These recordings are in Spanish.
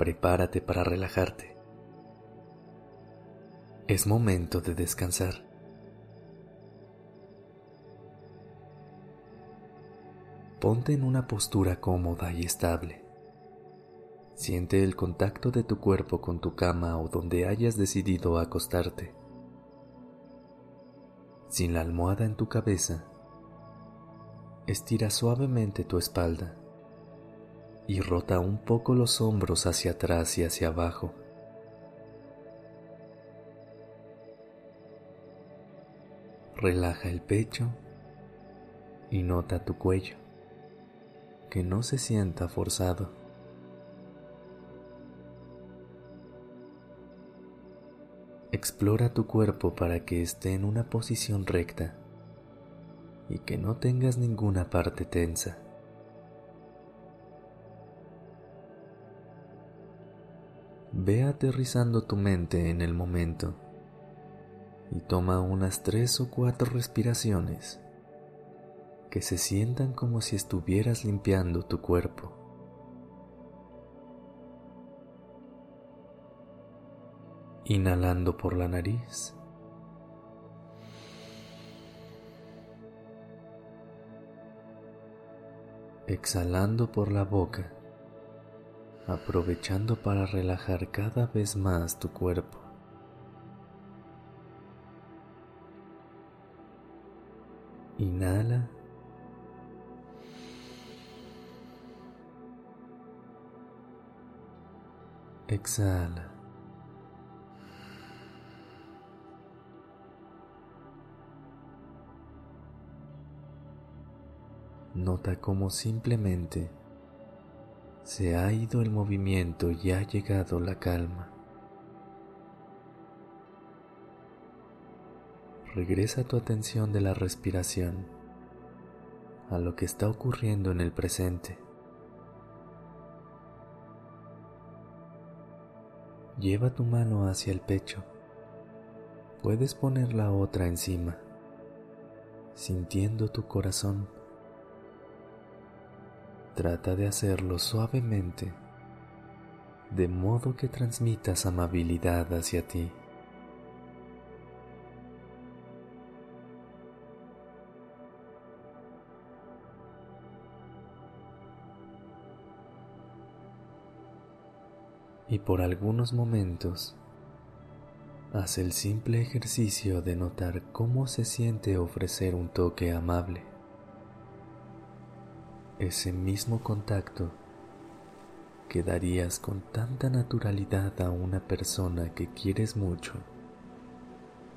Prepárate para relajarte. Es momento de descansar. Ponte en una postura cómoda y estable. Siente el contacto de tu cuerpo con tu cama o donde hayas decidido acostarte. Sin la almohada en tu cabeza, estira suavemente tu espalda y rota un poco los hombros hacia atrás y hacia abajo. Relaja el pecho y nota tu cuello que no se sienta forzado. Explora tu cuerpo para que esté en una posición recta y que no tengas ninguna parte tensa. Ve aterrizando tu mente en el momento y toma unas tres o cuatro respiraciones que se sientan como si estuvieras limpiando tu cuerpo. Inhalando por la nariz. Exhalando por la boca, aprovechando para relajar cada vez más tu cuerpo. Inhala Exhala. Nota cómo simplemente se ha ido el movimiento y ha llegado la calma. Regresa tu atención de la respiración a lo que está ocurriendo en el presente. Lleva tu mano hacia el pecho. Puedes poner la otra encima, sintiendo tu corazón. Trata de hacerlo suavemente, de modo que transmitas amabilidad hacia ti. y por algunos momentos haz el simple ejercicio de notar cómo se siente ofrecer un toque amable. Ese mismo contacto que darías con tanta naturalidad a una persona que quieres mucho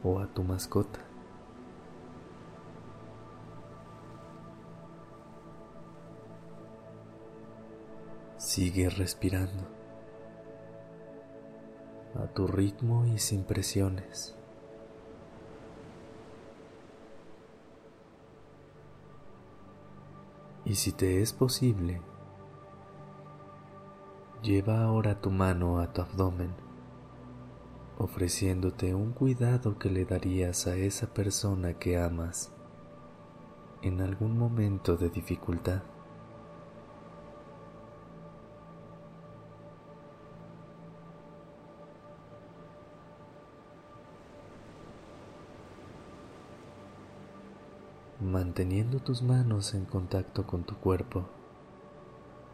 o a tu mascota. Sigue respirando a tu ritmo y sin presiones. Y si te es posible, lleva ahora tu mano a tu abdomen, ofreciéndote un cuidado que le darías a esa persona que amas en algún momento de dificultad. Manteniendo tus manos en contacto con tu cuerpo,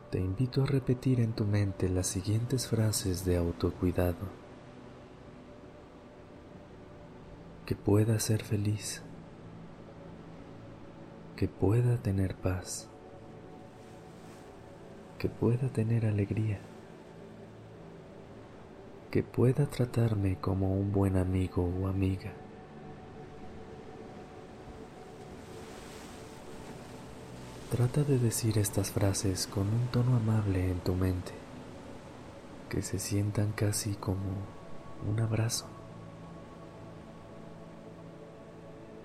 te invito a repetir en tu mente las siguientes frases de autocuidado. Que pueda ser feliz, que pueda tener paz, que pueda tener alegría, que pueda tratarme como un buen amigo o amiga. Trata de decir estas frases con un tono amable en tu mente, que se sientan casi como un abrazo,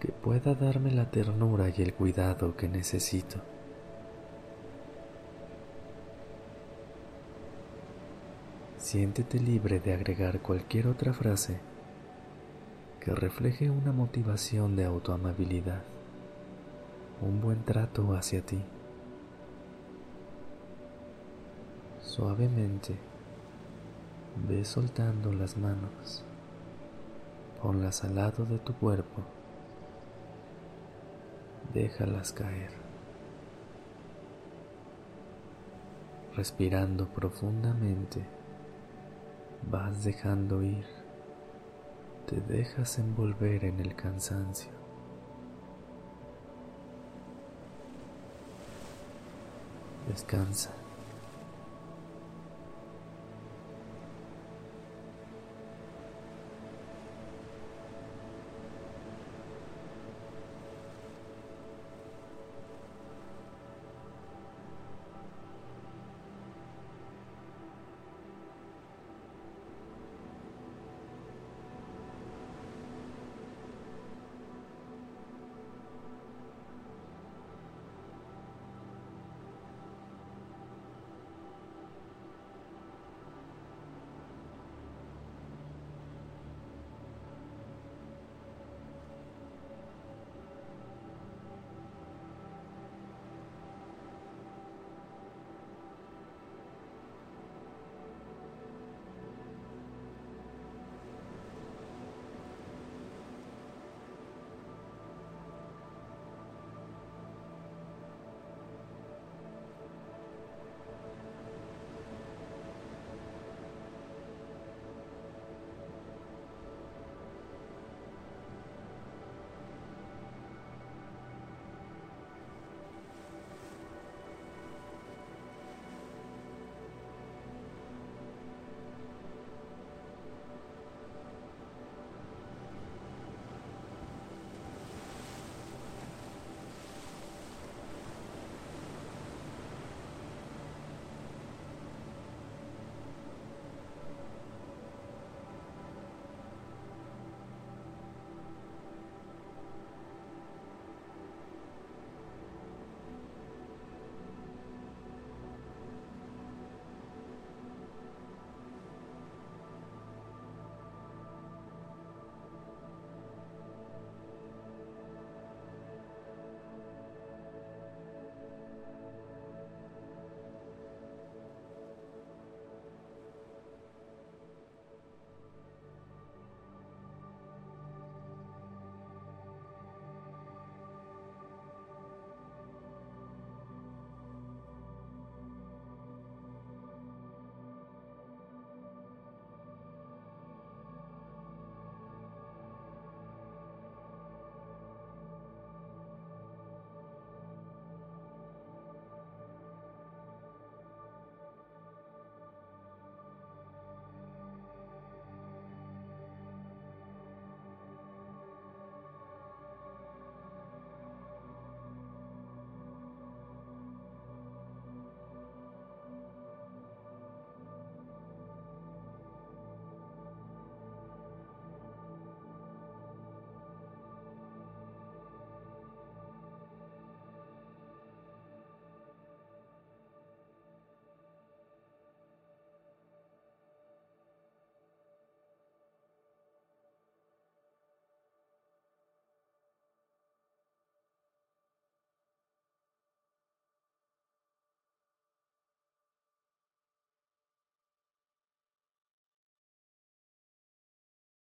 que pueda darme la ternura y el cuidado que necesito. Siéntete libre de agregar cualquier otra frase que refleje una motivación de autoamabilidad, un buen trato hacia ti. Suavemente ve soltando las manos, ponlas al lado de tu cuerpo, déjalas caer, respirando profundamente vas dejando ir, te dejas envolver en el cansancio. Descansa.